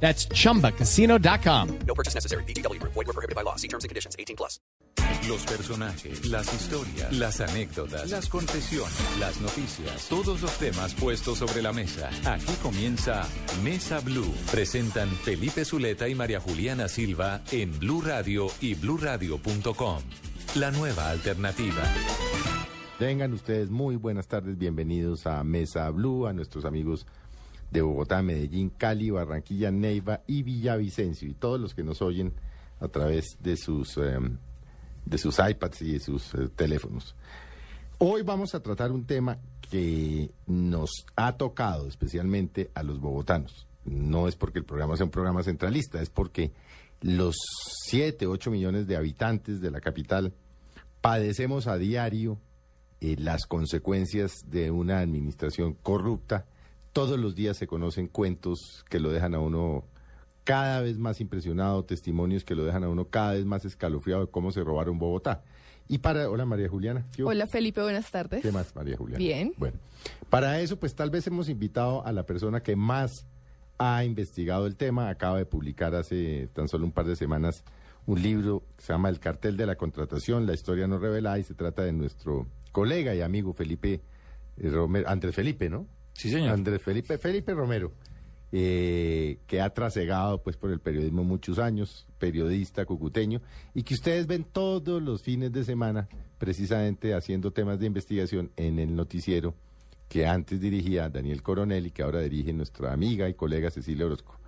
That's chumbacasino.com. No purchase necessary. BGW. Void were prohibited by law. See terms and conditions. 18 plus. Los personajes, las historias, las anécdotas, las confesiones, las noticias, todos los temas puestos sobre la mesa. Aquí comienza Mesa Blue. Presentan Felipe Zuleta y María Juliana Silva en Blue Radio y bluradio.com. La nueva alternativa. Tengan ustedes muy buenas tardes, bienvenidos a Mesa Blue, a nuestros amigos de Bogotá, Medellín, Cali, Barranquilla, Neiva y Villavicencio y todos los que nos oyen a través de sus, eh, de sus iPads y de sus eh, teléfonos. Hoy vamos a tratar un tema que nos ha tocado especialmente a los bogotanos. No es porque el programa sea un programa centralista, es porque los 7, 8 millones de habitantes de la capital padecemos a diario eh, las consecuencias de una administración corrupta. Todos los días se conocen cuentos que lo dejan a uno cada vez más impresionado, testimonios que lo dejan a uno cada vez más escalofriado de cómo se robaron Bogotá. Y para, hola María Juliana. Hola Felipe, buenas tardes. ¿Qué más María Juliana? Bien. Bueno, para eso pues tal vez hemos invitado a la persona que más ha investigado el tema, acaba de publicar hace tan solo un par de semanas un libro que se llama El cartel de la contratación, la historia no revelada y se trata de nuestro colega y amigo Felipe eh, Romero, Andrés Felipe, ¿no? Sí, señor. Andrés Felipe, Felipe Romero, eh, que ha trasegado pues por el periodismo muchos años, periodista cucuteño, y que ustedes ven todos los fines de semana precisamente haciendo temas de investigación en el noticiero que antes dirigía Daniel Coronel y que ahora dirige nuestra amiga y colega Cecilia Orozco.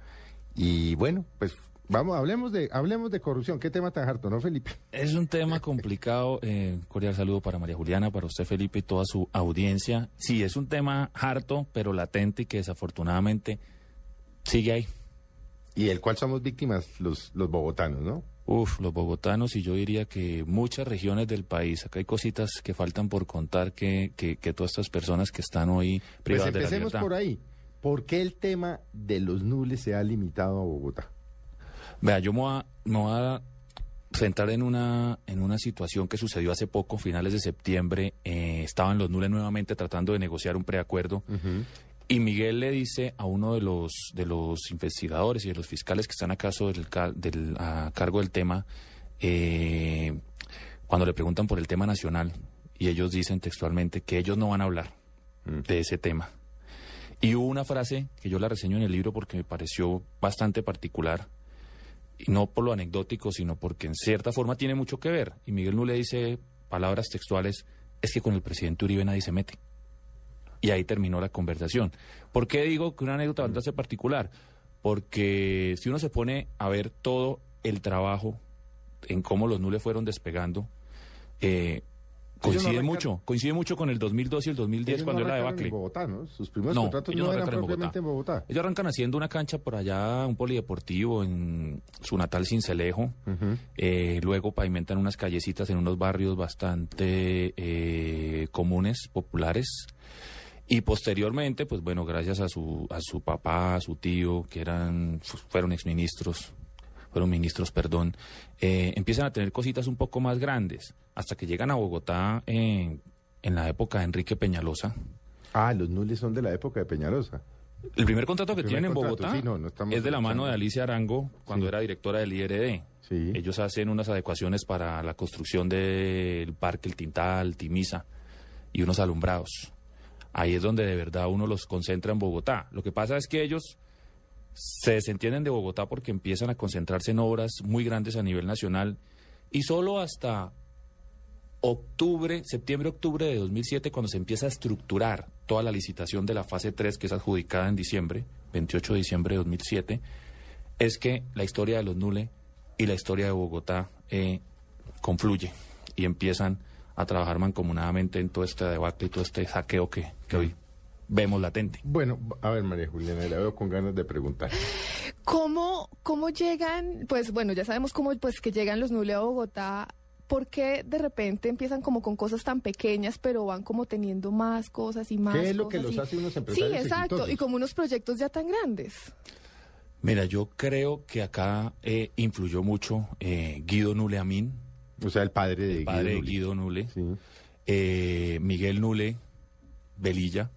Y bueno, pues vamos, hablemos de, hablemos de corrupción. ¿Qué tema tan harto, no, Felipe? Es un tema complicado. Eh, cordial saludo para María Juliana, para usted, Felipe, y toda su audiencia. Sí, es un tema harto, pero latente y que desafortunadamente sigue ahí. Y del cual somos víctimas los, los bogotanos, ¿no? Uf, los bogotanos y yo diría que muchas regiones del país. Acá hay cositas que faltan por contar que, que, que todas estas personas que están hoy Pues privadas de la empecemos libertad. por ahí. ¿Por qué el tema de los nules se ha limitado a Bogotá? Vea, yo me voy a, me voy a centrar en una, en una situación que sucedió hace poco, finales de septiembre. eh, estaban los nules nuevamente tratando de negociar un preacuerdo. Y Miguel le dice a uno de los, de los investigadores y de los fiscales que están acaso del, ca- del- a cargo del tema, eh, cuando le preguntan por el tema nacional, y ellos dicen textualmente que ellos no van a hablar de ese tema. Y hubo una frase que yo la reseño en el libro porque me pareció bastante particular, y no por lo anecdótico, sino porque en cierta forma tiene mucho que ver. Y Miguel no le dice palabras textuales, es que con el presidente Uribe nadie se mete. Y ahí terminó la conversación. ¿Por qué digo que una anécdota bastante particular? Porque si uno se pone a ver todo el trabajo en cómo los nules fueron despegando, eh, coincide mucho, coincide mucho con el 2002 y el 2010 Ellos cuando no era arrancaron en debacle. Bogotá, ¿no? Sus primeros No, contratos ellos no no eran en propiamente en Bogotá. Ellos arrancan haciendo una cancha por allá, un polideportivo en su natal Cincelejo. Eh, luego pavimentan unas callecitas en unos barrios bastante eh, comunes, populares. Y posteriormente, pues bueno, gracias a su, a su papá, a su tío, que eran, fu- fueron exministros, fueron ministros, perdón, eh, empiezan a tener cositas un poco más grandes, hasta que llegan a Bogotá en, en la época de Enrique Peñalosa. Ah, los nules son de la época de Peñalosa. El primer contrato que primer tienen en Bogotá sí, no, no estamos es de la mano de. Alicia Arango cuando Sí. era directora del IRD. Sí. Ellos hacen unas adecuaciones para la construcción del parque El Tintal, Timisa y unos alumbrados. Ahí es donde de verdad uno los concentra en Bogotá. Lo que pasa es que ellos se desentienden de Bogotá porque empiezan a concentrarse en obras muy grandes a nivel nacional y solo hasta octubre, septiembre-octubre de 2007, cuando se empieza a estructurar toda la licitación de la fase 3, que es adjudicada en diciembre, 28 de diciembre de 2007, es que la historia de los Nule y la historia de Bogotá eh, confluye y empiezan a trabajar mancomunadamente en todo este debacle y todo este saqueo que, que hoy vemos latente. Bueno, a ver, María Juliana, la veo con ganas de preguntar. ¿Cómo, ¿Cómo llegan? Pues bueno, ya sabemos cómo pues que llegan los Nule a Bogotá. ¿Por qué de repente empiezan como con cosas tan pequeñas, pero van como teniendo más cosas y más ¿Qué es lo que los y- hace unos Sí, empresarios exacto, exitosos? y como unos proyectos ya tan grandes. Mira, yo creo que acá eh, influyó mucho eh, Guido Nule Amin, O sea, el padre de el padre de Nule. Guido Nule, Sí. eh, Miguel Nule Velilla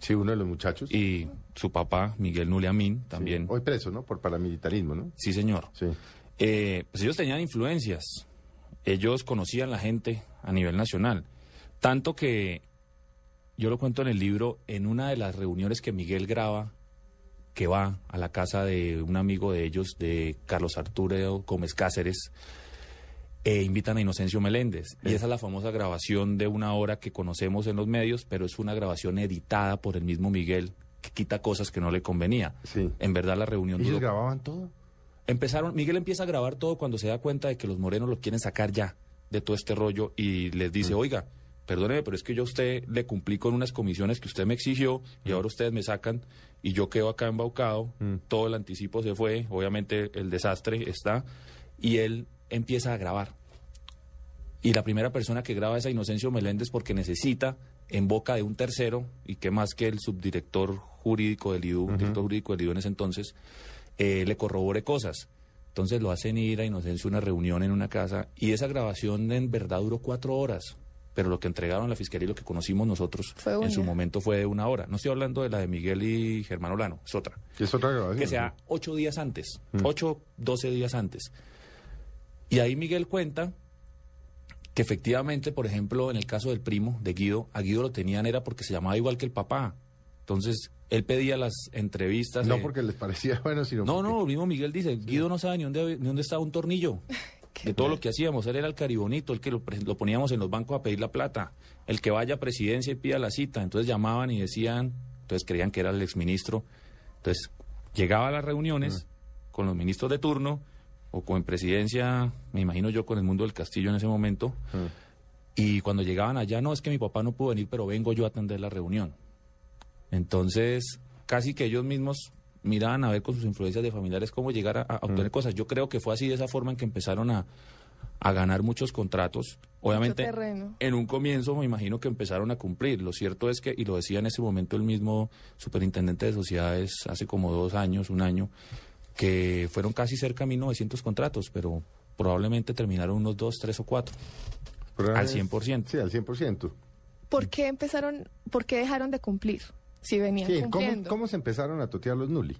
Sí, uno de los muchachos. y su papá, Miguel Nule Amin, también. Sí. Hoy preso, ¿no? Por paramilitarismo, ¿no? Sí, señor. Sí. Eh, pues ellos tenían influencias. Ellos conocían la gente a nivel nacional. Tanto que yo lo cuento en el libro, en una de las reuniones que Miguel graba, que va a la casa de un amigo de ellos, de Carlos Arturo Gómez Cáceres, e invitan a Inocencio Meléndez. Y esa es la famosa grabación de una hora que conocemos en los medios, pero es una grabación editada por el mismo Miguel, que quita cosas que no le convenía. Sí. En verdad la reunión ¿Ellos duró grababan todo? Empezaron, Miguel empieza a grabar todo cuando se da cuenta de que los morenos lo quieren sacar ya de todo este rollo y les dice, oiga, perdóneme, pero es que yo a usted le cumplí con unas comisiones que usted me exigió y ahora ustedes me sacan y yo quedo acá embaucado, todo el anticipo se fue, obviamente el desastre está y él empieza a grabar. Y la primera persona que graba es a Inocencio Meléndez porque necesita en boca de un tercero, y que más que el subdirector jurídico del IDU, director jurídico del IDU en ese entonces, eh, le corrobore cosas. Entonces lo hacen ir a Inocencio a una reunión en una casa y esa grabación en verdad duró cuatro horas. Pero lo que entregaron a la fiscalía y lo que conocimos nosotros Fue en su momento fue de una hora. No estoy hablando de la de Miguel y Germán Olano, es otra es otra grabación. que sea ocho días antes, ocho, doce días antes. Y ahí Miguel cuenta que efectivamente, por ejemplo, en el caso del primo de Guido, a Guido lo tenían era porque se llamaba igual que el papá. Entonces, él pedía las entrevistas. No de- porque les parecía bueno, sino No, porque- no, el mismo Miguel dice, Guido no sabe ni dónde, ni dónde estaba un tornillo. De todo lo que hacíamos, él era el caribonito, el que lo, lo poníamos en los bancos a pedir la plata, el que vaya a presidencia y pida la cita. Entonces llamaban y decían, entonces creían que era el exministro. Entonces llegaba a las reuniones con los ministros de turno o con presidencia, me imagino yo con el mundo del castillo en ese momento. Y cuando llegaban allá, no, es que mi papá no pudo venir, pero vengo yo a atender la reunión. Entonces, casi que ellos mismos miraban a ver con sus influencias de familiares cómo llegar a, a obtener cosas. Yo creo que fue así de esa forma en que empezaron a, a ganar muchos contratos. Obviamente, en un comienzo me imagino que empezaron a cumplir. Lo cierto es que, y lo decía en ese momento el mismo superintendente de sociedades hace como dos años, un año, que fueron casi cerca de 1.900 contratos, pero probablemente terminaron unos dos, tres o cuatro. Pero al es- 100%. Sí, al 100%. ¿Por qué empezaron, por qué dejaron de cumplir? Si venían Sí, ¿cómo, cumpliendo. cómo se empezaron a totear los Nuli?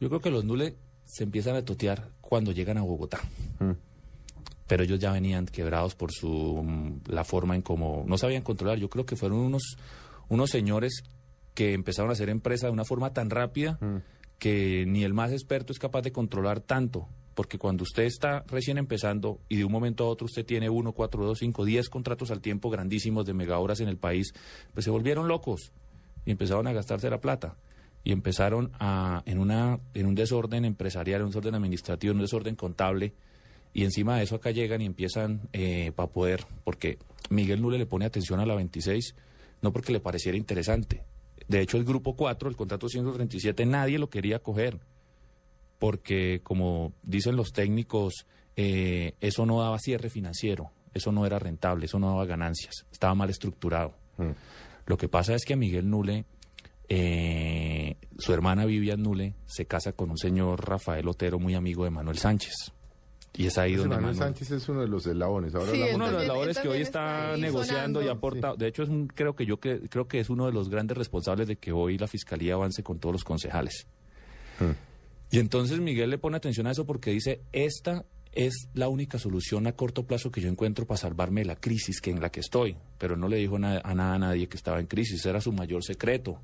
Yo creo que los Nule se empiezan a totear cuando llegan a Bogotá. Mm. Pero ellos ya venían quebrados por su mm, la forma en cómo no sabían controlar. Yo creo que fueron unos unos señores que empezaron a hacer empresa de una forma tan rápida que ni el más experto es capaz de controlar tanto. Porque cuando usted está recién empezando y de un momento a otro usted tiene uno, cuatro, dos, cinco, diez contratos al tiempo grandísimos de megahoras en el país, pues se volvieron locos y empezaron a gastarse la plata y empezaron a en una en un desorden empresarial, un desorden administrativo, un desorden contable y encima de eso acá llegan y empiezan para poder porque Miguel Nule le pone atención a la 26 no porque le pareciera interesante. De hecho el grupo 4, el contrato 137 nadie lo quería coger porque como dicen los técnicos eh, eso no daba cierre financiero, eso no era rentable, eso no daba ganancias, estaba mal estructurado. Lo que pasa es que a Miguel Nule, eh, su hermana Vivian Nule, se casa con un señor Rafael Otero, muy amigo de Manuel Sánchez. Y es ahí Ese donde Manuel Manuel- Sánchez es uno de los eslabones. Ahora Sí, uno de los él que hoy está, negociando y aporta. De hecho, es un, creo que yo que, creo que es uno de los grandes responsables de que hoy la fiscalía avance con todos los concejales. Y entonces Miguel le pone atención a eso porque dice, esta es la única solución a corto plazo que yo encuentro para salvarme de la crisis que en la que estoy. Pero no le dijo na- a nada a nadie que estaba en crisis, era su mayor secreto.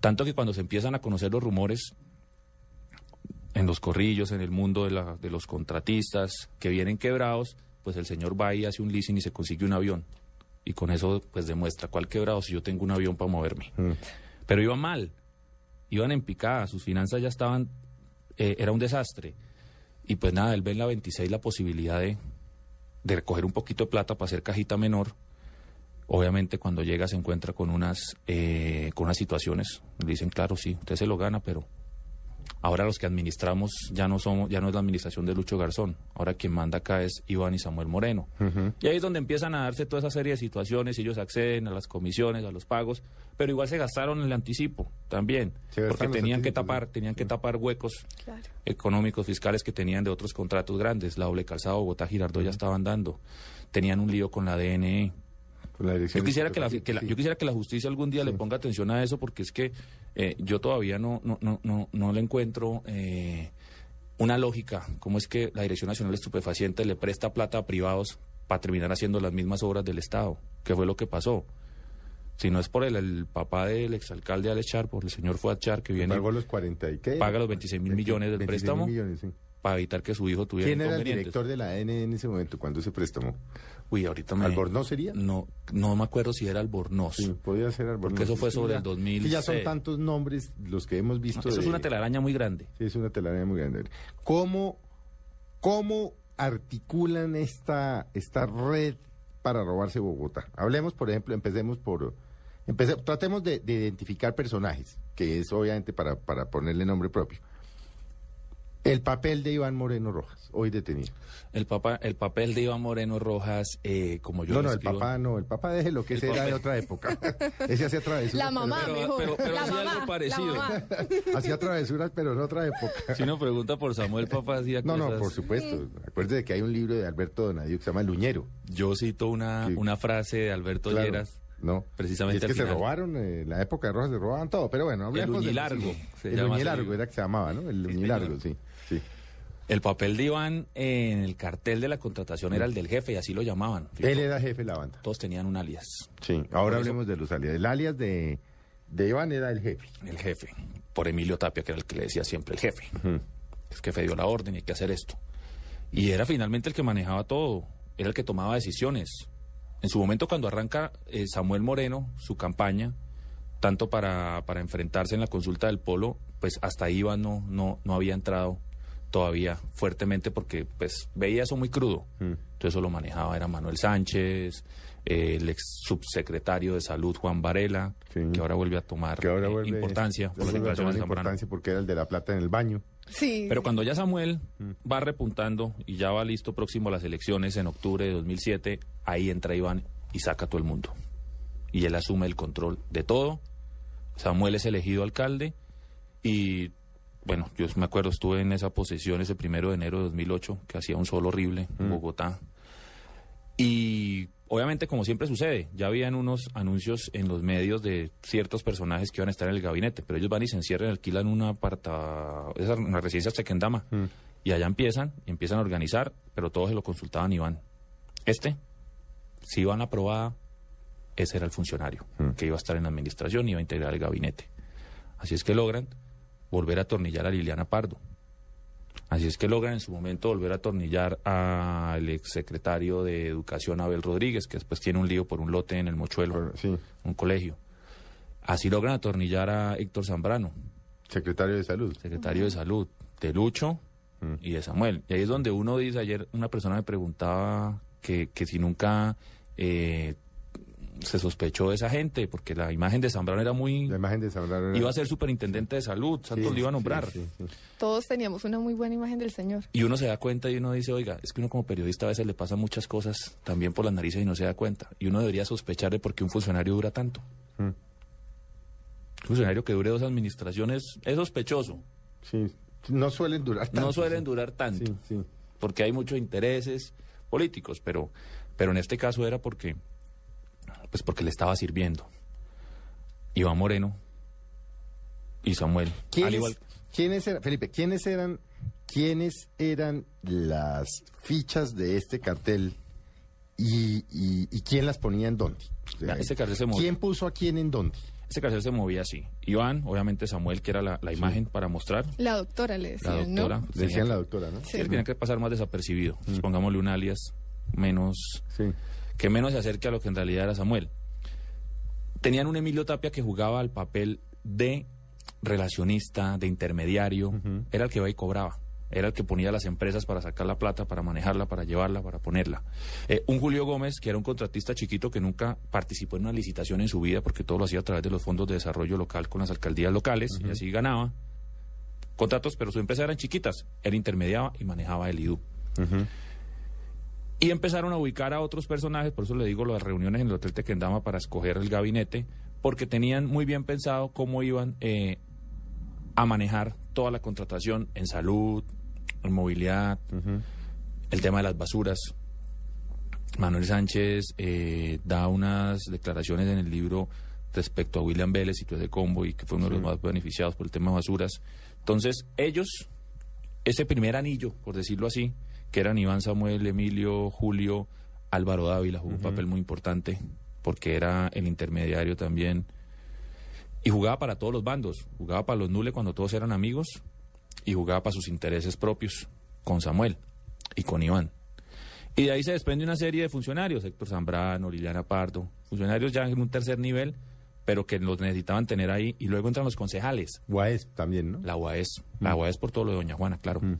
Tanto que cuando se empiezan a conocer los rumores en los corrillos, en el mundo de, la- de los contratistas que vienen quebrados, pues el señor va y hace un leasing y se consigue un avión. Y con eso pues demuestra cuál quebrado si yo tengo un avión para moverme. Pero iban mal, iban en picada, sus finanzas ya estaban, eh, era un desastre. Y pues nada, él ve en la 26 la posibilidad de, de recoger un poquito de plata para hacer cajita menor. Obviamente cuando llega se encuentra con unas, eh, con unas situaciones, le dicen, claro, sí, usted se lo gana, pero Ahora los que administramos ya no somos, ya no es la administración de Lucho Garzón. Ahora quien manda acá es Iván y Samuel Moreno. Y ahí es donde empiezan a darse toda esa serie de situaciones. Ellos acceden a las comisiones, a los pagos, pero igual se gastaron el anticipo también, porque tenían que tapar, sí. tenían que tapar huecos Claro. económicos fiscales que tenían de otros contratos grandes. La doble calzada Bogotá Girardot ya estaban dando. Tenían un lío con la DNE. La Yo quisiera que la, sí, que la- sí. yo quisiera que la justicia algún día le ponga atención a eso porque es que eh, yo todavía no, no, no, no, no le encuentro eh, una lógica. ¿Cómo es que la Dirección Nacional de Estupefacientes le presta plata a privados para terminar haciendo las mismas obras del Estado? ¿Qué fue lo que pasó? Si no es por el, el papá del exalcalde Alex Char, por el señor Fuad Char, que viene Pagó los 40 y qué? paga los 26 mil 20 millones del 26 préstamo millones, sí. para evitar que su hijo tuviera ¿Quién era el director de la AN en ese momento cuando se préstamo? Uy, ahorita me... ¿Albornoz sería? No, no me acuerdo si era Albornoz. Sí, podía ser Albornoz. Porque eso fue sobre el 2006. que ya son tantos nombres los que hemos visto. Eso es una telaraña muy grande. Sí, es una telaraña muy grande. ¿Cómo, cómo articulan esta, esta red para robarse Bogotá? Hablemos, por ejemplo, empecemos por... empece- tratemos de, de identificar personajes, que es obviamente para, para ponerle nombre propio. El papel de Iván Moreno Rojas, hoy detenido. El, papá, el papel de Iván Moreno Rojas, eh, como yo no, lo no, el papá no, el papá déjelo, que El ese era de otra época. ese hacía travesuras. La mamá, pero- mejor. pero- pero la hacía mamá, algo parecido. Hacía travesuras, pero en otra época. Si uno pregunta por Samuel Papá, hacía No, no, cosas- por supuesto. Acuérdate de que hay un libro de Alberto Donadio que se llama Luñero. Yo cito una, Sí. una frase de Alberto Claro. Lleras. No, Precisamente Y es que se final. robaron, eh, en la época de Rojas se robaban todo, pero bueno, hablemos de- Uñilargo, El Uñilargo era que se llamaba, ¿no? El Uñilargo, sí. sí. El papel de Iván en el cartel de la contratación era el del jefe y así lo llamaban. Él era jefe de la banda. Todos tenían un alias. Sí. Ahora Por eso- hablemos de los alias. El alias de, de Iván era el jefe. El jefe. Por Emilio Tapia, que era el que le decía siempre el jefe. El jefe dio la orden y hay que hacer esto. Y era finalmente el que manejaba todo. Era el que tomaba decisiones. En su momento, cuando arranca eh, Samuel Moreno su campaña, tanto para, para enfrentarse en la consulta del Polo, pues hasta ahí Iván no, no, no había entrado todavía fuertemente porque pues veía eso muy crudo. Entonces eso lo manejaba, era Manuel Sánchez, eh, el ex subsecretario de Salud Juan Varela, Sí. que ahora vuelve a tomar Que ahora eh, vuelve, importancia por las declaraciones tomar de importancia porque era el de la plata en el baño. Sí. Pero cuando ya Samuel va repuntando y ya va listo próximo a las elecciones en octubre de 2007, ahí entra Iván y saca a todo el mundo. Y él asume el control de todo. Samuel es elegido alcalde y, bueno, yo me acuerdo, estuve en esa posesión ese primero de enero de 2008, que hacía un sol horrible en Bogotá. Y obviamente, como siempre sucede, ya habían unos anuncios en los medios de ciertos personajes que iban a estar en el gabinete, pero ellos van y se encierran, alquilan una aparta, una residencia Sequendama, y allá empiezan, y empiezan a organizar, pero todos se lo consultaban a Iván. Este, si Iván aprobada, ese era el funcionario que iba a estar en la administración y iba a integrar el gabinete. Así es que logran volver a atornillar a Liliana Pardo. Así es que logran en su momento volver a atornillar al exsecretario de Educación Abel Rodríguez, que después tiene un lío por un lote en el Mochuelo, sí. un colegio. Así logran atornillar a Héctor Zambrano, Secretario de Salud. secretario de Salud, de Lucho y de Samuel. Y ahí es donde uno dice, ayer una persona me preguntaba que, que si nunca eh, se sospechó de esa gente, porque la imagen de Zambrano era muy... La imagen de Zambrano era- Iba a ser superintendente de salud, Santos Sí, lo iba a nombrar. sí, sí, sí. Todos teníamos una muy buena imagen del señor. Y uno se da cuenta y uno dice, oiga, es que uno como periodista a veces le pasan muchas cosas también por las narices y no se da cuenta. Y uno debería sospechar de por qué un funcionario dura tanto. Mm. Un funcionario que dure dos administraciones es sospechoso. Sí. No suelen durar tanto. No suelen sí. durar tanto. Sí, sí. Porque hay muchos intereses políticos, pero, pero en este caso era porque, pues porque le estaba sirviendo. Iván Moreno y Samuel. Al ¿Quiénes, igual, quiénes eran, Felipe, quiénes eran, quiénes eran las fichas de este cartel y, y- y quién las ponía en dónde? O sea, este cartel se movió. ¿Quién puso a quién en dónde? Este cartel se movía así. Iván, obviamente Samuel, que era la, la imagen para mostrar. La doctora le La decía, doctora. ¿no? Le decían la doctora, ¿no? sí, él tenía que pasar más desapercibido. Pues, pongámosle un alias menos Sí. Que menos se acerque a lo que en realidad era Samuel. Tenían un Emilio Tapia que jugaba al papel de relacionista, de intermediario, era el que iba y cobraba. Era el que ponía a las empresas para sacar la plata, para manejarla, para llevarla, para ponerla. Eh, un Julio Gómez, que era un contratista chiquito que nunca participó en una licitación en su vida, porque todo lo hacía a través de los fondos de desarrollo local con las alcaldías locales, y así ganaba. contratos, pero sus empresas eran chiquitas. Él intermediaba y manejaba el IDU. Y empezaron a ubicar a otros personajes, por eso le digo las reuniones en el Hotel Tequendama para escoger el gabinete, porque tenían muy bien pensado cómo iban eh, a manejar toda la contratación en salud, en movilidad, el tema de las basuras. Manuel Sánchez eh, da unas declaraciones en el libro respecto a William Vélez y todo ese combo y que fue uno de los más beneficiados por el tema de basuras. Entonces, ellos, ese primer anillo, por decirlo así, que eran Iván Samuel, Emilio, Julio, Álvaro Dávila, jugó un papel muy importante porque era el intermediario también. Y jugaba para todos los bandos, jugaba para los nules cuando todos eran amigos y jugaba para sus intereses propios con Samuel y con Iván. Y de ahí se desprende una serie de funcionarios, Héctor Zambrano, Liliana Pardo, funcionarios ya en un tercer nivel, pero que los necesitaban tener ahí. Y luego entran los concejales, Guaes también, ¿no? la UAES, la UAES por todo lo de Doña Juana, claro. Mm.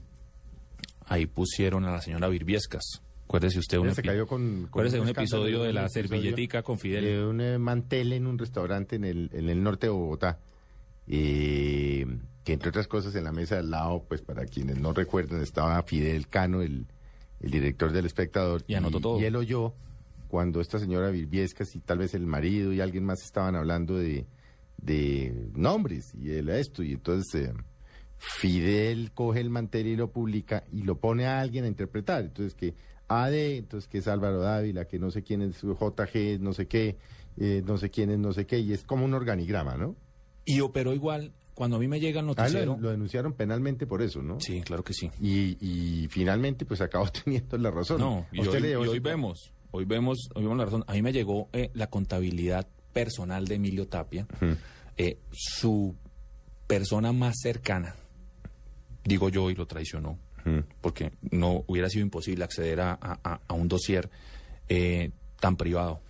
Ahí pusieron a la señora Virviescas. Acuérdese usted un, se cayó con, con episodio de la servilletica con Fidel. De un eh, mantel en un restaurante en el, en el norte de Bogotá. eh, que entre otras cosas en la mesa de al lado, pues para quienes no recuerdan, estaba Fidel Cano, el, el director del espectador. Y anotó todo. Y él oyó cuando esta señora Virviescas y tal vez el marido y alguien más estaban hablando de, de nombres y él esto. Y entonces eh, Fidel coge el mantel y lo publica y lo pone a alguien a interpretar. Entonces que AD, entonces que es Álvaro Dávila, que no sé quién es JG, no sé qué, eh, no sé quién es no sé qué, y es como un organigrama, ¿no? Y operó igual, cuando a mí me llega el Ah, lo, noticiero... lo denunciaron penalmente por eso, ¿no? Sí, claro que sí. Y, y finalmente pues acabó teniendo la razón. No, ¿A y hoy, y vemos, hoy vemos, hoy vemos la razón. A mí me llegó eh, la contabilidad personal de Emilio Tapia, eh, su persona más cercana, digo yo, y lo traicionó, porque no hubiera sido imposible acceder a, a- un dossier eh, tan privado.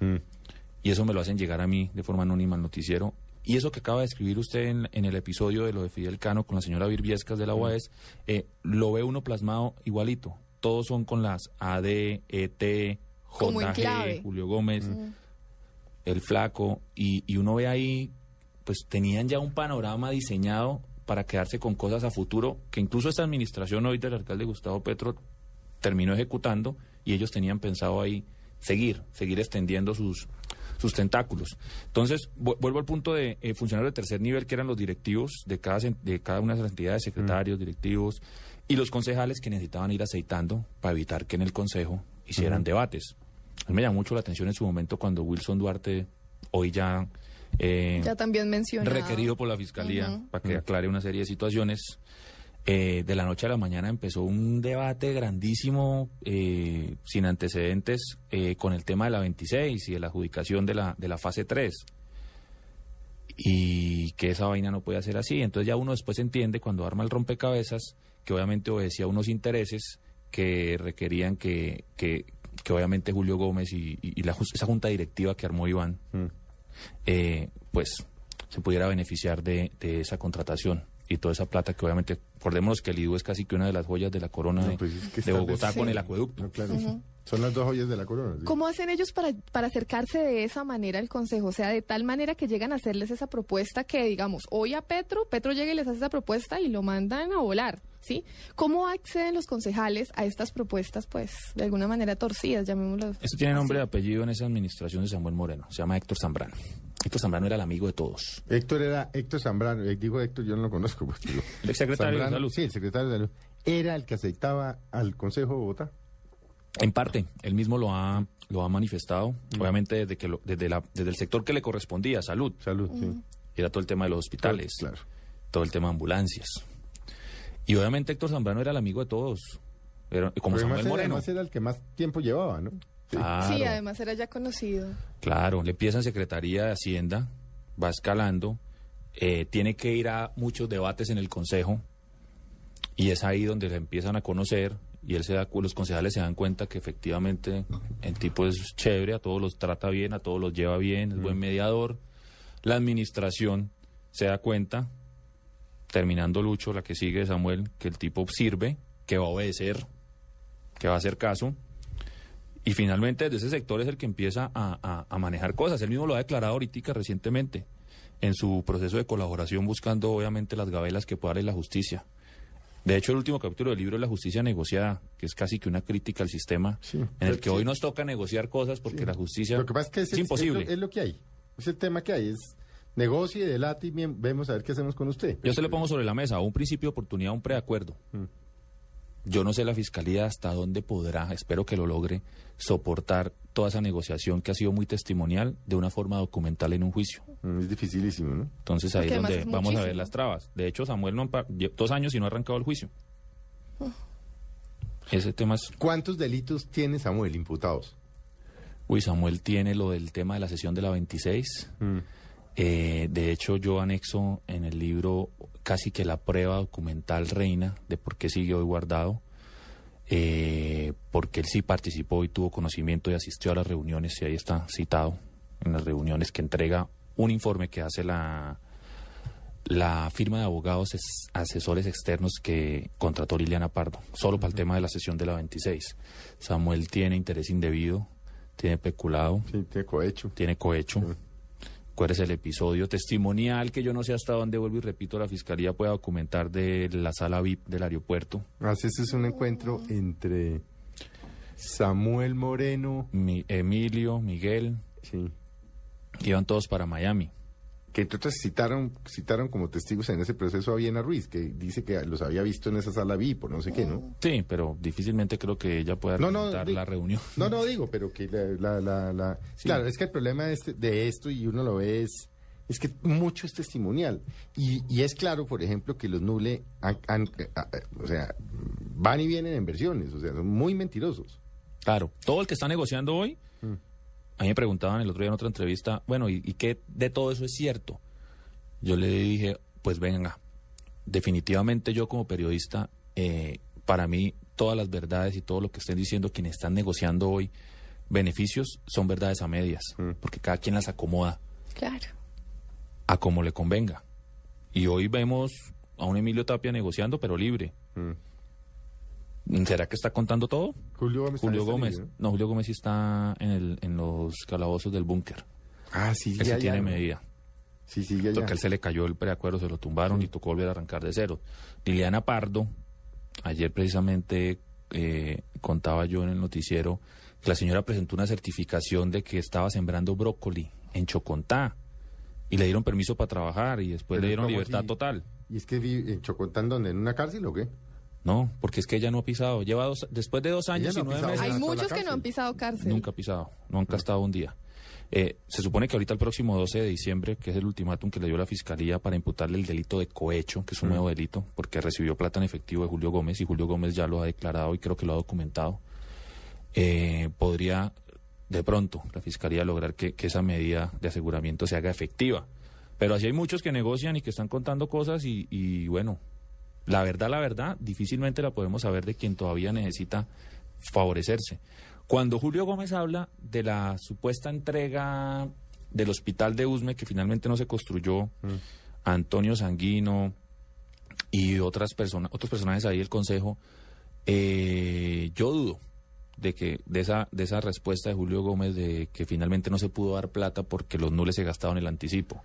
Y eso me lo hacen llegar a mí de forma anónima al noticiero. Y eso que acaba de escribir usted en, en el episodio de lo de Fidel Cano con la señora Virviescas de la UAS, eh, lo ve uno plasmado igualito. Todos son con las A, D, E, T, Como en JG. Julio Gómez, el flaco, y, y uno ve ahí, pues tenían ya un panorama diseñado para quedarse con cosas a futuro, que incluso esta administración hoy del alcalde Gustavo Petro terminó ejecutando y ellos tenían pensado ahí seguir, seguir extendiendo sus, sus tentáculos. Entonces, vu- vuelvo al punto de eh, funcionarios de tercer nivel, que eran los directivos de cada, de cada una de las entidades, secretarios, directivos, y los concejales que necesitaban ir aceitando para evitar que en el consejo hicieran debates. A mí me llamó mucho la atención en su momento cuando Wilson Duarte, hoy ya... eh, Ya también mencionado. requerido por la fiscalía para que aclare una serie de situaciones. Eh, de la noche a la mañana empezó un debate grandísimo, eh, sin antecedentes, eh, con el tema de la 26 y de la adjudicación de la, de la fase 3. Y que esa vaina no puede ser así. Entonces ya uno después entiende cuando arma el rompecabezas que obviamente obedecía a unos intereses que requerían que, que, que obviamente Julio Gómez y, y- y la, esa junta directiva que armó Iván eh, pues se pudiera beneficiar de, de esa contratación y toda esa plata que obviamente, acordémonos que el IDU es casi que una de las joyas de la corona No, de, pues es que de está Bogotá con Sí. el acueducto. No, claro. Son las dos joyas de la corona. sí. ¿Cómo hacen ellos para, para acercarse de esa manera al Consejo? O sea, de tal manera que llegan a hacerles esa propuesta que, digamos, hoy a Petro, Petro llega y les hace esa propuesta y lo mandan a volar, ¿sí? ¿Cómo acceden los concejales a estas propuestas, pues, de alguna manera torcidas, llamémoslo? Esto tiene nombre y apellido en esa administración de Samuel Moreno, se llama Héctor Zambrano. Héctor Zambrano era el amigo de todos. Héctor era Héctor Zambrano, eh, digo Héctor, yo no lo conozco. Pues, digo, El exsecretario de Zambrano, Salud. Sí, el secretario de Salud. Era el que aceitaba al Consejo de Bogotá. En parte, él mismo lo ha, lo ha manifestado, obviamente desde, que lo- desde, la, desde el sector que le correspondía, salud, Salud, sí. era todo el tema de los hospitales, Claro. todo el tema de ambulancias. Y obviamente Héctor Zambrano era el amigo de todos, era, como Pero Samuel era, Moreno. además era el que más tiempo llevaba, ¿no? Sí. Claro. Sí, además era ya conocido. Claro, le empieza en Secretaría de Hacienda, va escalando, eh, tiene que ir a muchos debates en el Consejo y es ahí donde le empiezan a conocer y él se da, cu- los concejales se dan cuenta que efectivamente el tipo es chévere, a todos los trata bien, a todos los lleva bien, es buen mediador. La administración se da cuenta, terminando Lucho, la que sigue Samuel, que el tipo sirve, que va a obedecer, que va a hacer caso. Y finalmente desde ese sector es el que empieza a, a- a manejar cosas. Él mismo lo ha declarado ahorita recientemente en su proceso de colaboración buscando obviamente las gabelas que pueda darle la justicia. De hecho, el último capítulo del libro es La justicia negociada, que es casi que una crítica al sistema Sí. en el que Sí. hoy nos toca negociar cosas porque la justicia Lo que pasa es que es, el- imposible. Es lo, es lo que hay. Es el tema que hay. Es negocie, delate y bien, vemos a ver qué hacemos con usted. Yo se le pongo sobre la mesa un principio de oportunidad, un preacuerdo. Yo no sé la fiscalía hasta dónde podrá, espero que lo logre, soportar toda esa negociación que ha sido muy testimonial de una forma documental en un juicio. Mm, Es dificilísimo, ¿no? Entonces ahí Porque es donde es vamos a ver las trabas. De hecho, Samuel no dos años y no ha arrancado el juicio. Ese tema es... ¿Cuántos delitos tiene Samuel imputados? Uy, Samuel tiene lo del tema de la sesión de la 26. Eh, de hecho, yo anexo en el libro casi que la prueba documental reina de por qué sigue hoy guardado. eh, porque él sí participó y tuvo conocimiento y asistió a las reuniones, y ahí está citado, en las reuniones que entrega un informe que hace la, la firma de abogados es- asesores externos que contrató Liliana Pardo, solo para el tema de la sesión de la 26. Samuel tiene interés indebido, tiene peculado, Sí, tiene cohecho. tiene cohecho. ¿Cuál es el episodio testimonial que yo no sé hasta dónde vuelvo y repito la fiscalía pueda documentar de la sala VIP del aeropuerto? Así ese es un encuentro entre Samuel Moreno, Mi- Emilio, Miguel, sí, iban todos para Miami. Que entre otras citaron, citaron como testigos en ese proceso a Viena Ruiz, que dice que los había visto en esa sala VIP o no sé qué, ¿no? Sí, pero difícilmente creo que ella pueda No, no, documentar di- la reunión. No, no digo, pero que la... la, la- la- Claro, es que el problema de, este- de esto, y uno lo ve, es, es que mucho es testimonial. Y, y es claro, por ejemplo, que los Nule, han- han- eh, ah, eh, o sea, van y vienen en versiones, o sea, son muy mentirosos. Claro, todo el que está negociando hoy. A mí me preguntaban el otro día en otra entrevista, bueno, ¿y, y qué de todo eso es cierto? Yo le dije, pues venga, definitivamente yo como periodista, eh, para mí todas las verdades y todo lo que estén diciendo quienes están negociando hoy beneficios son verdades a medias, Mm. porque cada quien las acomoda Claro. a como le convenga. Y hoy vemos a un Emilio Tapia negociando, pero libre. Mm. ¿Será que está contando todo? Julio Gómez. Julio Gómez. No, Julio Gómez sí está en, el, en los calabozos del búnker. Ah, sí, Ese ya, tiene ya. medida. Sí, sí, ya. Porque él se le cayó el preacuerdo, se lo tumbaron y tocó volver a arrancar de cero. Liliana Pardo, ayer precisamente eh, contaba yo en el noticiero que la señora presentó una certificación de que estaba sembrando brócoli en Chocontá y le dieron permiso para trabajar y después Pero le dieron ¿cómo libertad si- total. ¿Y es que vive en Chocontán, donde? ¿En una cárcel o qué? No, porque es que ella no ha pisado. Lleva dos, después de dos años no y nueve meses. nada. Hay muchos que no han pisado cárcel. Nunca ha pisado, nunca ha estado un día. Eh, se supone que ahorita el próximo 12 de diciembre, que es el ultimátum que le dio la Fiscalía para imputarle el delito de cohecho, que es un nuevo delito, porque recibió plata en efectivo de Julio Gómez y Julio Gómez ya lo ha declarado y creo que lo ha documentado, eh, podría de pronto la Fiscalía lograr que, que esa medida de aseguramiento se haga efectiva. Pero así hay muchos que negocian y que están contando cosas y, y bueno, la verdad, la verdad, difícilmente la podemos saber de quien todavía necesita favorecerse. Cuando Julio Gómez habla de la supuesta entrega del hospital de Usme, que finalmente no se construyó, a Antonio Sanguino y otras personas, otros personajes ahí del Consejo, eh, yo dudo de que de esa de esa respuesta de Julio Gómez de que finalmente no se pudo dar plata porque los nules se gastaban el anticipo.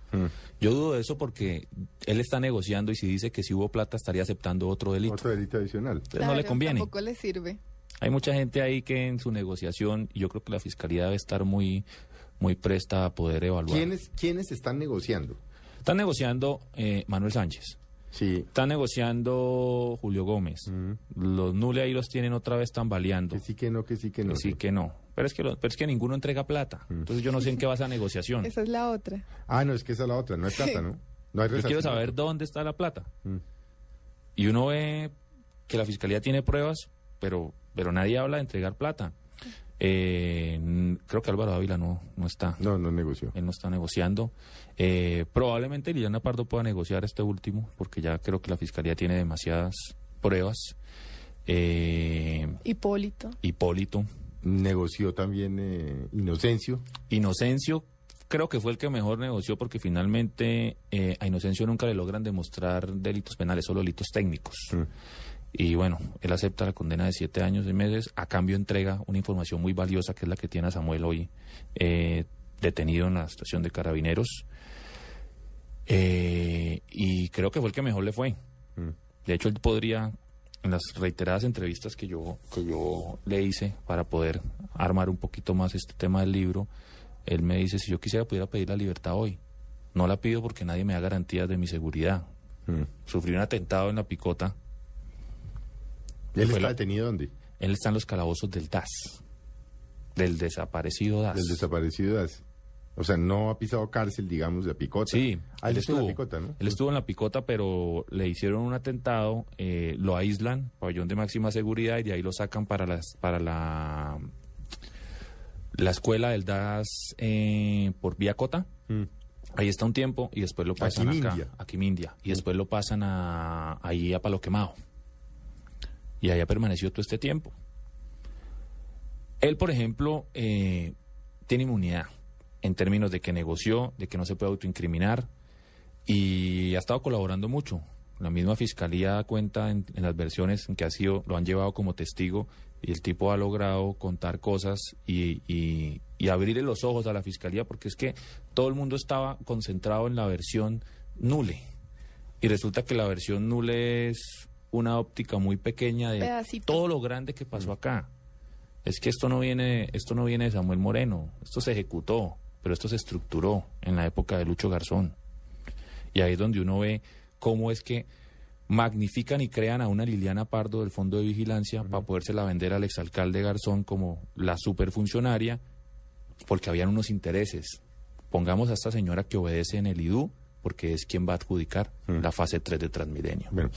Yo dudo de eso porque él está negociando y si dice que si hubo plata estaría aceptando otro delito. Otro delito adicional. Entonces no le conviene. Tampoco le sirve. Hay mucha gente ahí que en su negociación, yo creo que la fiscalía debe estar muy, muy presta a poder evaluar. ¿Quiénes, ¿Quiénes están negociando? Están negociando eh, Manuel Sánchez. Sí. Está negociando Julio Gómez. Los nules ahí los tienen otra vez tambaleando. Que sí, que no, que sí, que no. Que sí, que no. Pero es que, lo- pero es que ninguno entrega plata. Entonces yo no sé en qué va esa negociación. Esa es la otra. Ah, no, es que esa es la otra, no hay plata, ¿no? No hay Yo quiero saber dónde está la plata. Mm. Y uno ve que la fiscalía tiene pruebas, pero, pero nadie habla de entregar plata. Eh, creo que Álvaro Ávila no, no está. No, no negoció. Él no está negociando. Eh, probablemente Liliana Pardo pueda negociar este último, porque ya creo que la fiscalía tiene demasiadas pruebas. Eh, Hipólito. Hipólito. Negoció también eh, Inocencio. Inocencio creo que fue el que mejor negoció porque finalmente eh, a Inocencio nunca le logran demostrar delitos penales, solo delitos técnicos. Mm. Y bueno, él acepta la condena de siete años y meses, a cambio entrega una información muy valiosa que es la que tiene a Samuel hoy eh, detenido en la estación de carabineros. Eh, y creo que fue el que mejor le fue. Mm. De hecho, él podría en las reiteradas entrevistas que yo, que yo le hice para poder armar un poquito más este tema del libro, él me dice, si yo quisiera pudiera pedir la libertad hoy. No la pido porque nadie me da garantías de mi seguridad. Mm. Sufrí un atentado en la picota. ¿Él está la- detenido dónde? Él está en los calabozos del DAS, del desaparecido DAS. Del desaparecido. de- O sea, no ha pisado cárcel, digamos, de picota. Sí, Ah, él estuvo en la picota, ¿no? Él estuvo en la picota, pero le hicieron un atentado, eh, lo aíslan, pabellón de máxima seguridad, y de ahí lo sacan para las, para la la escuela del DAS eh, por Vía Cota. Mm. Ahí está un tiempo y después lo pasan Quimindia. acá, a Quimindia, y después lo pasan a, ahí a Palo Quemado. Y allá permaneció todo este tiempo. Él, por ejemplo, eh, tiene inmunidad en términos de que negoció, de que no se puede autoincriminar y ha estado colaborando mucho. La misma fiscalía cuenta en, las versiones en que ha sido, lo han llevado como testigo y el tipo ha logrado contar cosas y, y, y abrirle los ojos a la fiscalía porque es que todo el mundo estaba concentrado en la versión nule y resulta que la versión nule es una óptica muy pequeña de Pedacito. todo lo grande que pasó acá. Es que esto no viene, esto no viene de Samuel Moreno, esto se ejecutó, pero esto se estructuró en la época de Lucho Garzón. Y ahí es donde uno ve cómo es que magnifican y crean a una Liliana Pardo del Fondo de Vigilancia para podérsela vender al exalcalde Garzón como la superfuncionaria, porque habían unos intereses. Pongamos a esta señora que obedece en el IDU, porque es quien va a adjudicar la fase 3 de Transmilenio. Bueno,